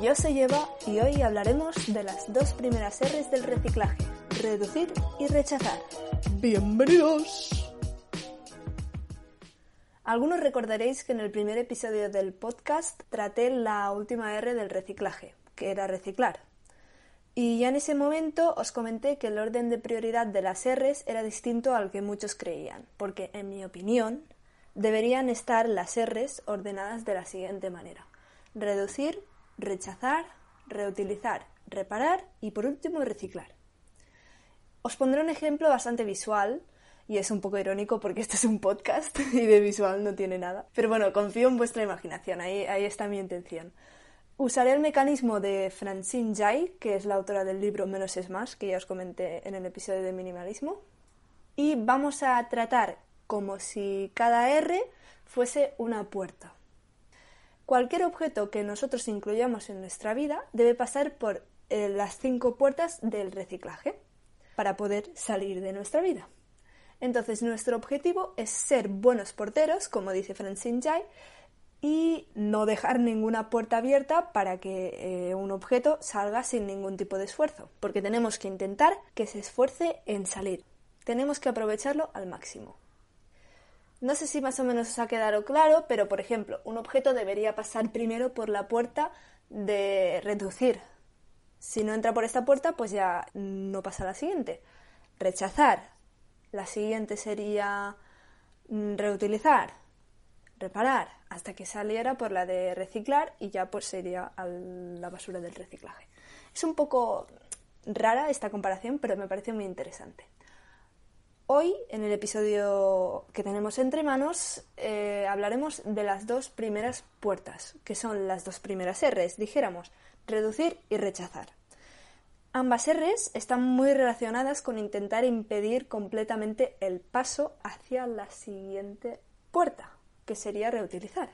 Yo soy Eva y hoy hablaremos de las dos primeras R's del reciclaje, reducir y rechazar. ¡Bienvenidos! Algunos recordaréis que en el primer episodio del podcast traté la última R del reciclaje, que era reciclar. Y ya en ese momento os comenté que el orden de prioridad de las R's era distinto al que muchos creían, porque en mi opinión deberían estar las R's ordenadas de la siguiente manera. Reducir, rechazar, reutilizar, reparar y por último reciclar. Os pondré un ejemplo bastante visual y es un poco irónico porque este es un podcast y de visual no tiene nada. Pero bueno, confío en vuestra imaginación, ahí, ahí está mi intención. Usaré el mecanismo de Francine Jai, que es la autora del libro Menos es más, que ya os comenté en el episodio de minimalismo. Y vamos a tratar como si cada R fuese una puerta. Cualquier objeto que nosotros incluyamos en nuestra vida debe pasar por eh, las cinco puertas del reciclaje para poder salir de nuestra vida. Entonces, nuestro objetivo es ser buenos porteros, como dice Francine Jai, y no dejar ninguna puerta abierta para que eh, un objeto salga sin ningún tipo de esfuerzo, porque tenemos que intentar que se esfuerce en salir. Tenemos que aprovecharlo al máximo. No sé si más o menos os ha quedado claro, pero por ejemplo, un objeto debería pasar primero por la puerta de reducir. Si no entra por esta puerta, pues ya no pasa a la siguiente. Rechazar. La siguiente sería mm, reutilizar, reparar, hasta que saliera por la de reciclar y ya pues sería a la basura del reciclaje. Es un poco rara esta comparación, pero me parece muy interesante. Hoy, en el episodio que tenemos entre manos, eh, hablaremos de las dos primeras puertas, que son las dos primeras R's, dijéramos, reducir y rechazar. Ambas R's están muy relacionadas con intentar impedir completamente el paso hacia la siguiente puerta, que sería reutilizar.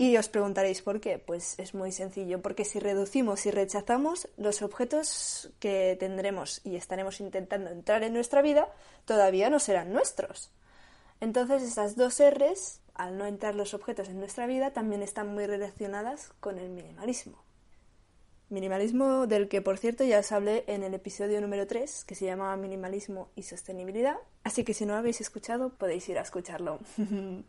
Y os preguntaréis por qué. Pues es muy sencillo, porque si reducimos y rechazamos, los objetos que tendremos y estaremos intentando entrar en nuestra vida todavía no serán nuestros. Entonces estas dos R's, al no entrar los objetos en nuestra vida, también están muy relacionadas con el minimalismo. Minimalismo del que, por cierto, ya os hablé en el episodio número 3, que se llamaba Minimalismo y Sostenibilidad. Así que si no lo habéis escuchado, podéis ir a escucharlo.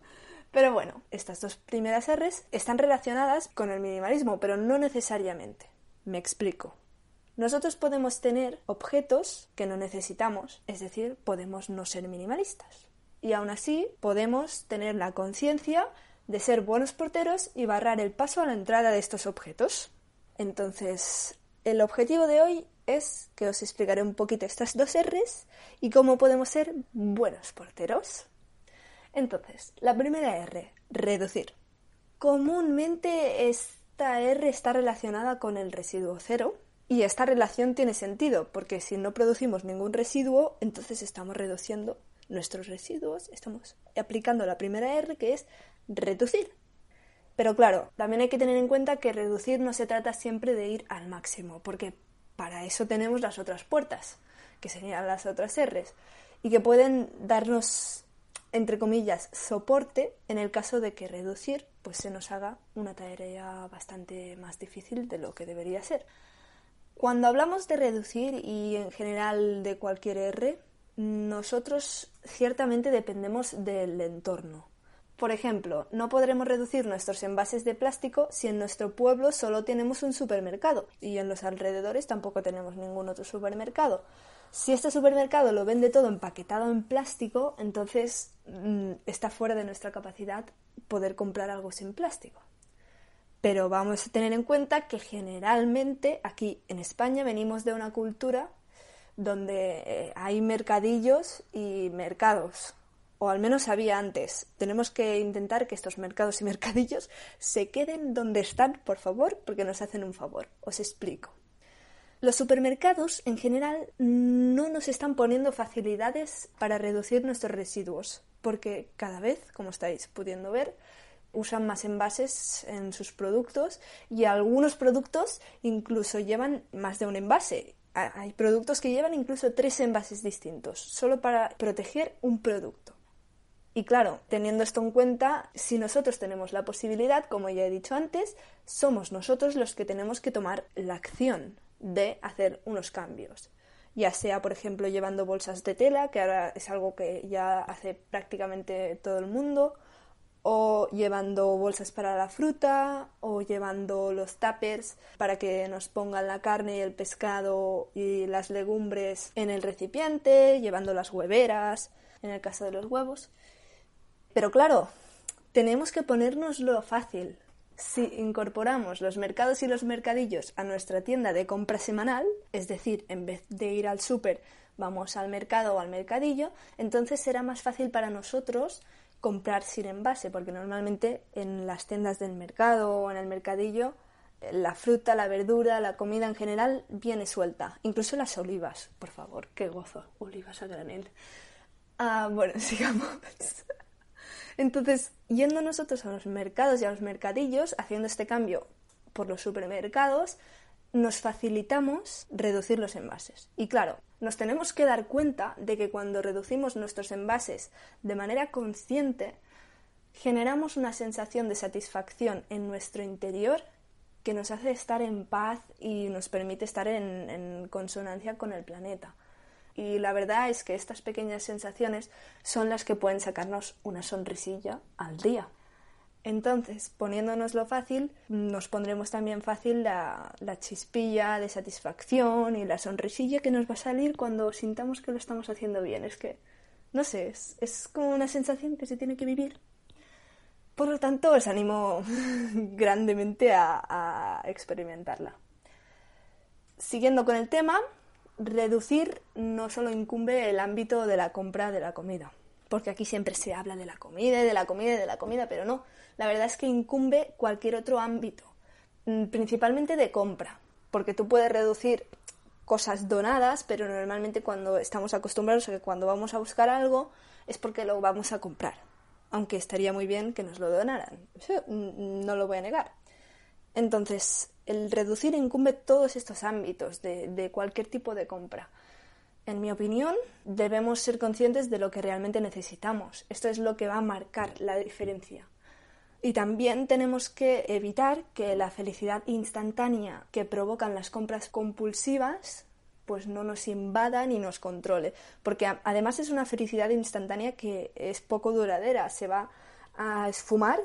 Pero bueno, estas dos primeras R's están relacionadas con el minimalismo, pero no necesariamente. Me explico. Nosotros podemos tener objetos que no necesitamos, es decir, podemos no ser minimalistas. Y aún así podemos tener la conciencia de ser buenos porteros y barrar el paso a la entrada de estos objetos. Entonces, el objetivo de hoy es que os explicaré un poquito estas dos R's y cómo podemos ser buenos porteros. Entonces, la primera R, reducir. Comúnmente esta R está relacionada con el residuo cero y esta relación tiene sentido porque si no producimos ningún residuo, entonces estamos reduciendo nuestros residuos, estamos aplicando la primera R que es reducir. Pero claro, también hay que tener en cuenta que reducir no se trata siempre de ir al máximo, porque para eso tenemos las otras puertas, que serían las otras R's, y que pueden darnos entre comillas, soporte en el caso de que reducir pues se nos haga una tarea bastante más difícil de lo que debería ser. Cuando hablamos de reducir y en general de cualquier R, nosotros ciertamente dependemos del entorno. Por ejemplo, no podremos reducir nuestros envases de plástico si en nuestro pueblo solo tenemos un supermercado y en los alrededores tampoco tenemos ningún otro supermercado. Si este supermercado lo vende todo empaquetado en plástico, entonces mm, está fuera de nuestra capacidad poder comprar algo sin plástico. Pero vamos a tener en cuenta que generalmente aquí en España venimos de una cultura donde eh, hay mercadillos y mercados, o al menos había antes. Tenemos que intentar que estos mercados y mercadillos se queden donde están, por favor, porque nos hacen un favor. Os explico. Los supermercados, en general, no nos están poniendo facilidades para reducir nuestros residuos, porque cada vez, como estáis pudiendo ver, usan más envases en sus productos y algunos productos incluso llevan más de un envase. Hay productos que llevan incluso tres envases distintos, solo para proteger un producto. Y claro, teniendo esto en cuenta, si nosotros tenemos la posibilidad, como ya he dicho antes, somos nosotros los que tenemos que tomar la acción de hacer unos cambios. Ya sea, por ejemplo, llevando bolsas de tela, que ahora es algo que ya hace prácticamente todo el mundo, o llevando bolsas para la fruta, o llevando los tuppers para que nos pongan la carne y el pescado y las legumbres en el recipiente, llevando las hueveras, en el caso de los huevos. Pero claro, tenemos que ponernoslo fácil, si incorporamos los mercados y los mercadillos a nuestra tienda de compra semanal, es decir, en vez de ir al súper, vamos al mercado o al mercadillo, entonces será más fácil para nosotros comprar sin envase, porque normalmente en las tiendas del mercado o en el mercadillo la fruta, la verdura, la comida en general viene suelta, incluso las olivas, por favor, qué gozo, olivas a granel. Ah, bueno, sigamos. Entonces, yendo nosotros a los mercados y a los mercadillos, haciendo este cambio por los supermercados, nos facilitamos reducir los envases. Y claro, nos tenemos que dar cuenta de que cuando reducimos nuestros envases de manera consciente, generamos una sensación de satisfacción en nuestro interior que nos hace estar en paz y nos permite estar en, consonancia con el planeta. Y la verdad es que estas pequeñas sensaciones son las que pueden sacarnos una sonrisilla al día. Entonces, poniéndonos fácil, nos pondremos también fácil la, la, chispilla de satisfacción y la sonrisilla que nos va a salir cuando sintamos que lo estamos haciendo bien. Es que, no sé, es, es como una sensación que se tiene que vivir. Por lo tanto, os animo grandemente a experimentarla. Siguiendo con el tema, reducir no solo incumbe el ámbito de la compra de la comida, porque aquí siempre se habla de la comida y de la comida y de la comida, pero no, la verdad es que incumbe cualquier otro ámbito, mm, principalmente de compra, porque tú puedes reducir cosas donadas, pero normalmente cuando estamos acostumbrados a que cuando vamos a buscar algo es porque lo vamos a comprar, aunque estaría muy bien que nos lo donaran, mm, no lo voy a negar. Entonces, el reducir incumbe todos estos ámbitos de, cualquier tipo de compra. En mi opinión, debemos ser conscientes de lo que realmente necesitamos. Esto es lo que va a marcar la diferencia. Y también tenemos que evitar que la felicidad instantánea que provocan las compras compulsivas pues no nos invada ni nos controle, porque además es una felicidad instantánea que es poco duradera, se va a esfumar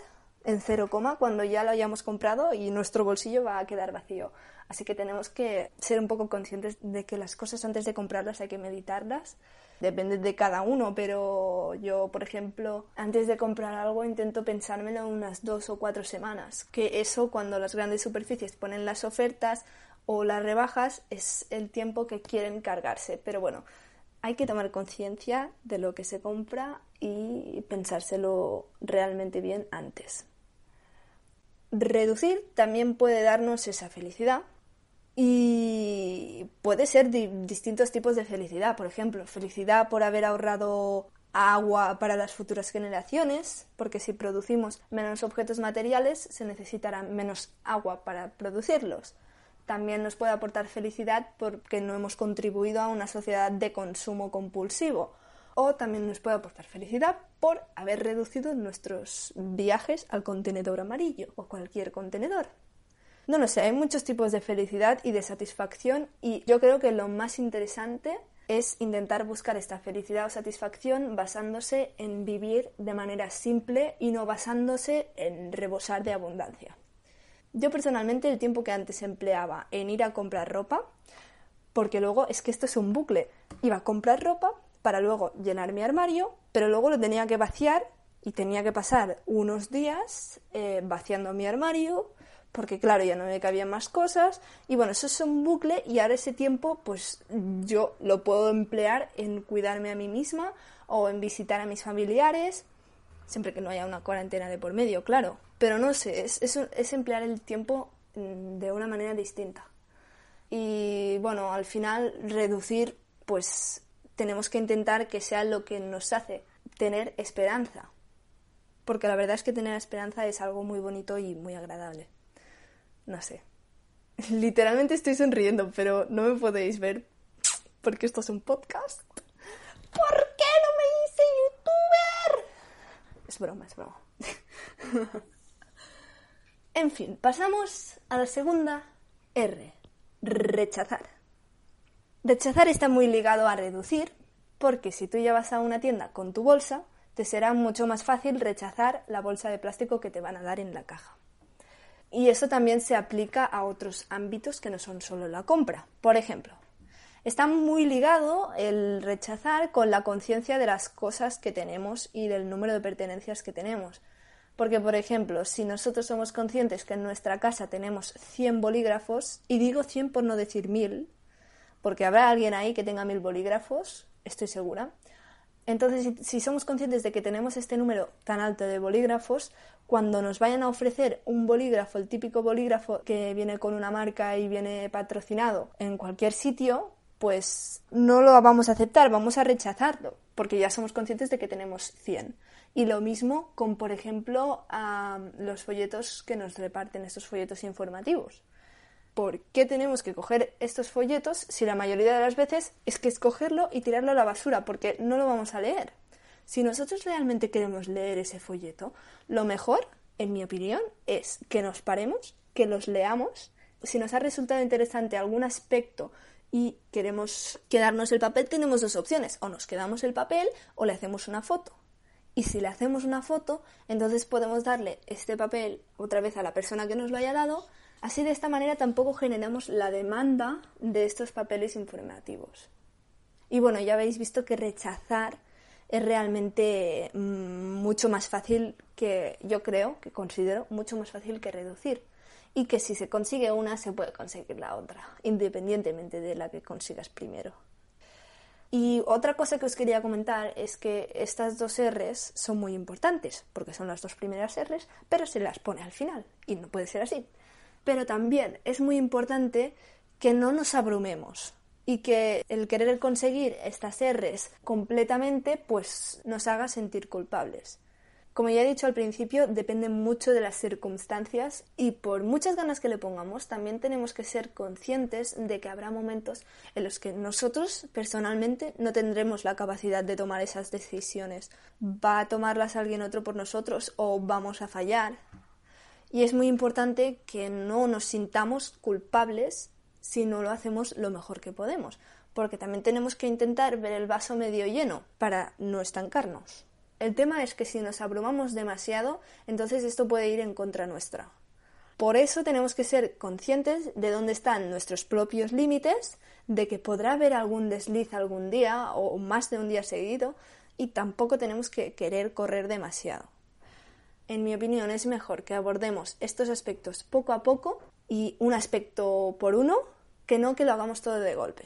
en cero coma cuando ya lo hayamos comprado y nuestro bolsillo va a quedar vacío. Así que tenemos que ser un poco conscientes de que las cosas antes de comprarlas hay que meditarlas. Depende de cada uno, pero yo, por ejemplo, antes de comprar algo intento pensármelo unas dos o cuatro semanas. Que eso, cuando las grandes superficies ponen las ofertas o las rebajas, es el tiempo que quieren cargarse. Pero bueno, hay que tomar conciencia de lo que se compra y pensárselo realmente bien antes. Reducir también puede darnos esa felicidad y puede ser distintos tipos de felicidad. Por ejemplo, felicidad por haber ahorrado agua para las futuras generaciones, porque si producimos menos objetos materiales se necesitará menos agua para producirlos. También nos puede aportar felicidad porque no hemos contribuido a una sociedad de consumo compulsivo o también nos puede aportar felicidad por haber reducido nuestros viajes al contenedor amarillo o cualquier contenedor. No lo sé, hay muchos tipos de felicidad y de satisfacción y yo creo que lo más interesante es intentar buscar esta felicidad o satisfacción basándose en vivir de manera simple y no basándose en rebosar de abundancia. Yo personalmente el tiempo que antes empleaba en ir a comprar ropa, porque luego es que esto es un bucle, iba a comprar ropa, para luego llenar mi armario, pero luego lo tenía que vaciar y tenía que pasar unos días eh, vaciando mi armario porque claro, ya no me cabían más cosas y bueno, eso es un bucle y ahora ese tiempo pues yo lo puedo emplear en cuidarme a mí misma o en visitar a mis familiares, siempre que no haya una cuarentena de por medio, claro, pero no sé, es, es, emplear el tiempo mm, de una manera distinta. Y bueno, al final reducir, pues tenemos que intentar que sea lo que nos hace tener esperanza. Porque la verdad es que tener esperanza es algo muy bonito y muy agradable. No sé. Literalmente estoy sonriendo, pero no me podéis ver porque esto es un podcast. ¿Por qué no me hice youtuber? Es broma, es broma. en fin, pasamos a la segunda R. Rechazar. Rechazar está muy ligado a reducir, porque si tú llevas a una tienda con tu bolsa, te será mucho más fácil rechazar la bolsa de plástico que te van a dar en la caja. Y eso también se aplica a otros ámbitos que no son solo la compra. Por ejemplo, está muy ligado el rechazar con la conciencia de las cosas que tenemos y del número de pertenencias que tenemos. Porque, por ejemplo, si nosotros somos conscientes que en nuestra casa tenemos 100 bolígrafos, y digo 100 por no decir 1000, porque habrá alguien ahí que tenga 1000 bolígrafos, estoy segura. Entonces, si, somos conscientes de que tenemos este número tan alto de bolígrafos, cuando nos vayan a ofrecer un bolígrafo, el típico bolígrafo que viene con una marca y viene patrocinado en cualquier sitio, pues no lo vamos a aceptar, vamos a rechazarlo, porque ya somos conscientes de que tenemos 100. Y lo mismo con, por ejemplo, los folletos que nos reparten, estos folletos informativos. ¿Por qué tenemos que coger estos folletos si la mayoría de las veces es que escogerlo y tirarlo a la basura? Porque no lo vamos a leer. Si nosotros realmente queremos leer ese folleto, lo mejor, en mi opinión, es que nos paremos, que los leamos. Si nos ha resultado interesante algún aspecto y queremos quedarnos el papel, tenemos dos opciones. O nos quedamos el papel o le hacemos una foto. Y si le hacemos una foto, entonces podemos darle este papel otra vez a la persona que nos lo haya dado. Así de esta manera tampoco generamos la demanda de estos papeles informativos. Y bueno, ya habéis visto que rechazar es realmente mm, mucho más fácil que, yo creo, que considero mucho más fácil que reducir. Y que si se consigue una, se puede conseguir la otra, independientemente de la que consigas primero. Y otra cosa que os quería comentar es que estas dos R's son muy importantes, porque son las dos primeras R's, pero se las pone al final, y no puede ser así. Pero también es muy importante que no nos abrumemos y que el querer conseguir estas R's completamente pues nos haga sentir culpables. Como ya he dicho al principio, depende mucho de las circunstancias y por muchas ganas que le pongamos, también tenemos que ser conscientes de que habrá momentos en los que nosotros personalmente no tendremos la capacidad de tomar esas decisiones. Va a tomarlas alguien otro por nosotros o vamos a fallar. Y es muy importante que no nos sintamos culpables si no lo hacemos lo mejor que podemos, porque también tenemos que intentar ver el vaso medio lleno para no estancarnos. El tema es que si nos abrumamos demasiado, entonces esto puede ir en contra nuestra. Por eso tenemos que ser conscientes de dónde están nuestros propios límites, de que podrá haber algún desliz algún día o más de un día seguido, y tampoco tenemos que querer correr demasiado. En mi opinión es mejor que abordemos estos aspectos poco a poco y un aspecto por uno, que no que lo hagamos todo de golpe.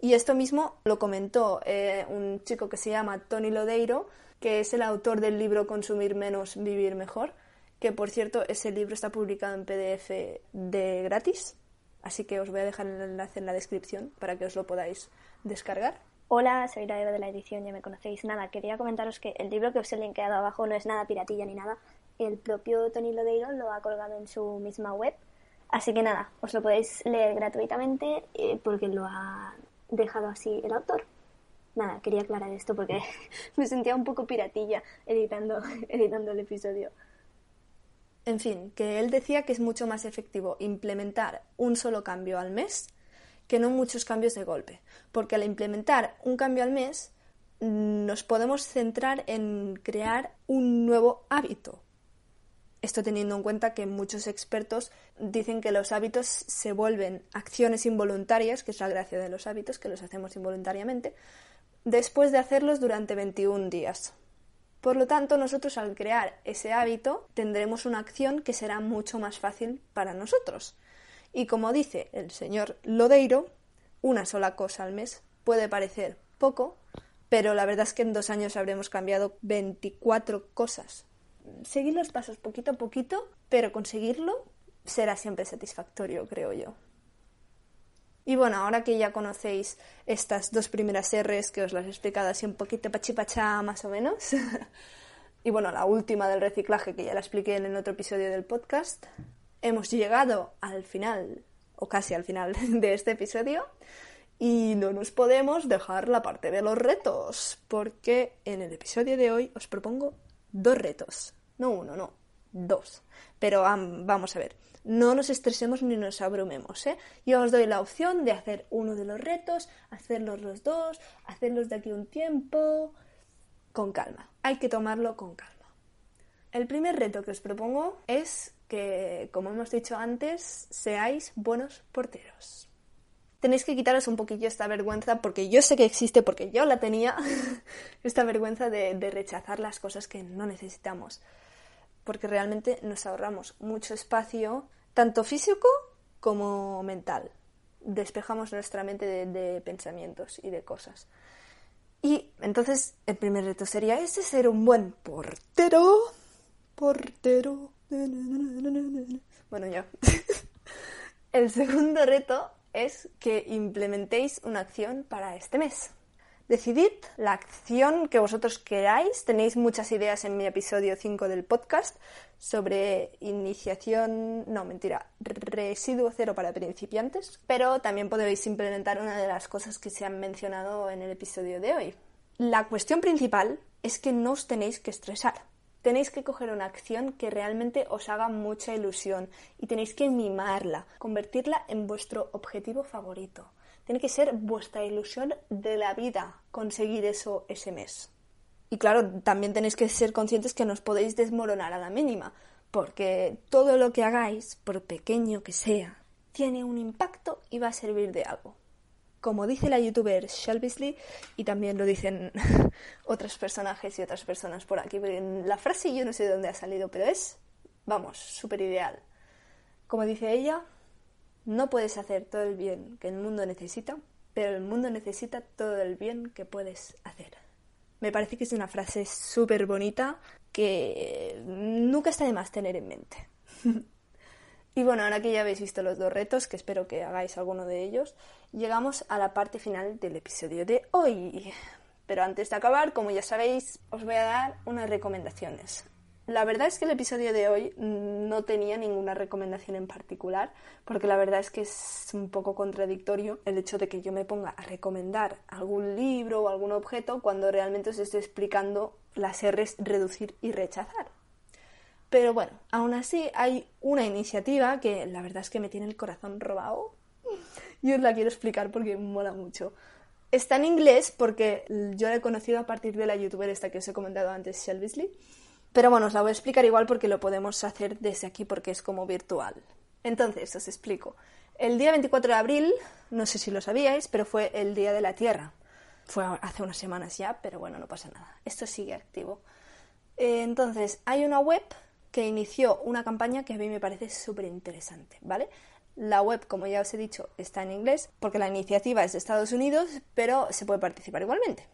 Y esto mismo lo comentó eh, un chico que se llama Tony Lodeiro, que es el autor del libro Consumir menos, vivir mejor, que por cierto ese libro está publicado en PDF de gratis, así que os voy a dejar el enlace en la descripción para que os lo podáis descargar. Hola, soy la de la edición, ya me conocéis. Nada, quería comentaros que el libro que os he linkeado abajo no es nada piratilla ni nada. El propio Tony Lodeiro lo ha colgado en su misma web. Así que nada, os lo podéis leer gratuitamente eh, porque lo ha dejado así el autor nada, quería aclarar esto porque me sentía un poco piratilla editando, editando el episodio. En fin, que él decía que es mucho más efectivo implementar un solo cambio al mes que no muchos cambios de golpe, porque al implementar un cambio al mes nos podemos centrar en crear un nuevo hábito. Esto teniendo en cuenta que muchos expertos dicen que los hábitos se vuelven acciones involuntarias, que es la gracia de los hábitos, que los hacemos involuntariamente, después de hacerlos durante 21 días. Por lo tanto, nosotros al crear ese hábito tendremos una acción que será mucho más fácil para nosotros. Y como dice el señor Lodeiro, una sola cosa al mes puede parecer poco, pero la verdad es que en dos años habremos cambiado 24 cosas. Seguir los pasos poquito a poquito, pero conseguirlo será siempre satisfactorio, creo yo. Y bueno, ahora que ya conocéis estas dos primeras R's que os las he explicado así un poquito pachipachá más o menos, y bueno, la última del reciclaje que ya la expliqué en el otro episodio del podcast, hemos llegado al final, o casi al final de este episodio, y no nos podemos dejar la parte de los retos, porque en el episodio de hoy os propongo dos retos, no uno, no, dos. Pero vamos a ver, no nos estresemos ni nos abrumemos. ¿eh? Yo os doy la opción de hacer uno de los retos, hacerlos los dos, hacerlos de aquí un tiempo, con calma. Hay que tomarlo con calma. El primer reto que os propongo es que, como hemos dicho antes, seáis buenos porteros. Tenéis que quitaros un poquillo esta vergüenza, porque yo sé que existe, porque yo la tenía, esta vergüenza de rechazar las cosas que no necesitamos porque realmente nos ahorramos mucho espacio, tanto físico como mental. Despejamos nuestra mente de, pensamientos y de cosas. Y entonces el primer reto sería ese, ser un buen portero. Portero. Bueno, ya. el segundo reto es que implementéis una acción para este mes. Decidid la acción que vosotros queráis. Tenéis muchas ideas en mi episodio 5 del podcast sobre iniciación, no, mentira, residuo cero para principiantes, pero también podéis implementar una de las cosas que se han mencionado en el episodio de hoy. La cuestión principal es que no os tenéis que estresar. Tenéis que coger una acción que realmente os haga mucha ilusión y tenéis que mimarla, convertirla en vuestro objetivo favorito. Tiene que ser vuestra ilusión de la vida conseguir eso ese mes. Y claro, también tenéis que ser conscientes que no os podéis desmoronar a la mínima, porque todo lo que hagáis, por pequeño que sea, tiene un impacto y va a servir de algo. Como dice la youtuber Shelby y también lo dicen otros personajes y otras personas por aquí, la frase yo no sé de dónde ha salido, pero es, vamos, súper ideal. Como dice ella, no puedes hacer todo el bien que el mundo necesita, pero el mundo necesita todo el bien que puedes hacer. Me parece que es una frase súper bonita que nunca está de más tener en mente. y bueno, ahora que ya habéis visto los dos retos, que espero que hagáis alguno de ellos, llegamos a la parte final del episodio de hoy. Pero antes de acabar, como ya sabéis, os voy a dar unas recomendaciones. La verdad es que el episodio de hoy no tenía ninguna recomendación en particular, porque la verdad es que es un poco contradictorio el hecho de que yo me ponga a recomendar algún libro o algún objeto cuando realmente os estoy explicando las R's reducir y rechazar. Pero bueno, aún así hay una iniciativa que la verdad es que me tiene el corazón robado y os la quiero explicar porque mola mucho. Está en inglés porque yo la he conocido a partir de la youtuber esta que os he comentado antes, Shelby pero bueno, os la voy a explicar igual porque lo podemos hacer desde aquí porque es como virtual. Entonces, os explico. El día 24 de abril, no sé si lo sabíais, pero fue el Día de la Tierra. Fue hace unas semanas ya, pero bueno, no pasa nada. Esto sigue activo. Eh, entonces, hay una web que inició una campaña que a mí me parece súper interesante, ¿vale? La web, como ya os he dicho, está en inglés porque la iniciativa es de Estados Unidos, pero se puede participar igualmente.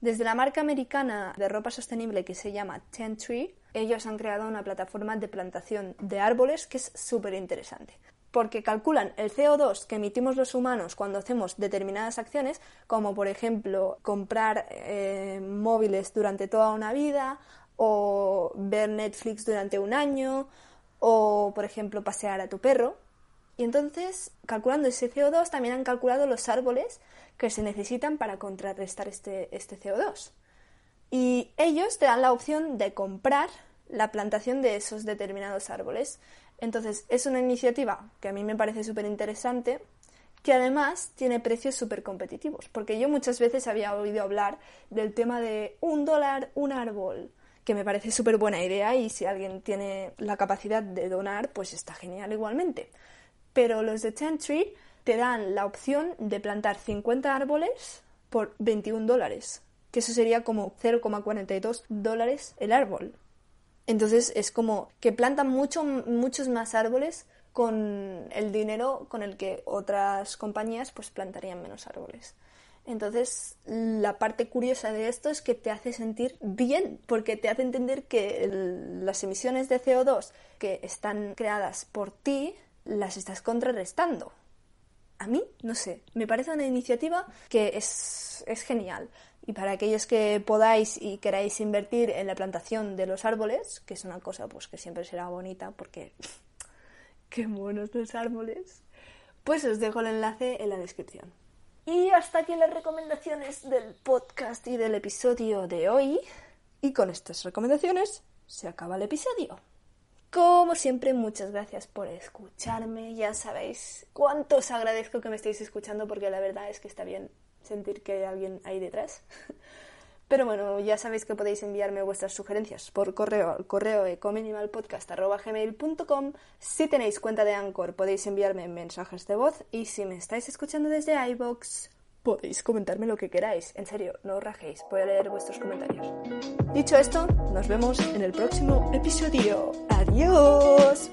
Desde la marca americana de ropa sostenible que se llama Ten Tree, ellos han creado una plataforma de plantación de árboles que es súper interesante. Porque calculan el CO2 que emitimos los humanos cuando hacemos determinadas acciones, como por ejemplo comprar eh, móviles durante toda una vida, o ver Netflix durante un año, o por ejemplo pasear a tu perro. Y entonces, calculando ese CO2, también han calculado los árboles que se necesitan para contrarrestar este, este CO2. Y ellos te dan la opción de comprar la plantación de esos determinados árboles. Entonces, es una iniciativa que a mí me parece súper interesante, que además tiene precios súper competitivos, porque yo muchas veces había oído hablar del tema de un dólar un árbol, que me parece súper buena idea y si alguien tiene la capacidad de donar, pues está genial igualmente. Pero los de Tree te dan la opción de plantar 50 árboles por 21 dólares. que eso sería como 0,42 dólares el árbol. Entonces es como que plantan mucho, muchos más árboles con el dinero con el que otras compañías pues plantarían menos árboles. Entonces, la parte curiosa de esto es que te hace sentir bien, porque te hace entender que las emisiones de CO2 que están creadas por ti las estás contrarrestando. A mí, no sé, me parece una iniciativa que es, genial. Y para aquellos que podáis y queráis invertir en la plantación de los árboles, que es una cosa pues que siempre será bonita porque qué monos los árboles, pues os dejo el enlace en la descripción. Y hasta aquí las recomendaciones del podcast y del episodio de hoy. Y con estas recomendaciones se acaba el episodio. Como siempre, muchas gracias por escucharme. Ya sabéis cuánto os agradezco que me estéis escuchando porque la verdad es que está bien sentir que hay alguien ahí detrás. Pero bueno, ya sabéis que podéis enviarme vuestras sugerencias por correo al correo ecominimalpodcast.com. Si tenéis cuenta de Anchor, podéis enviarme mensajes de voz. Y si me estáis escuchando desde iBox, podéis comentarme lo que queráis. En serio, no os rajéis, voy a leer vuestros comentarios. Dicho esto, nos vemos en el próximo episodio. ¡Adiós!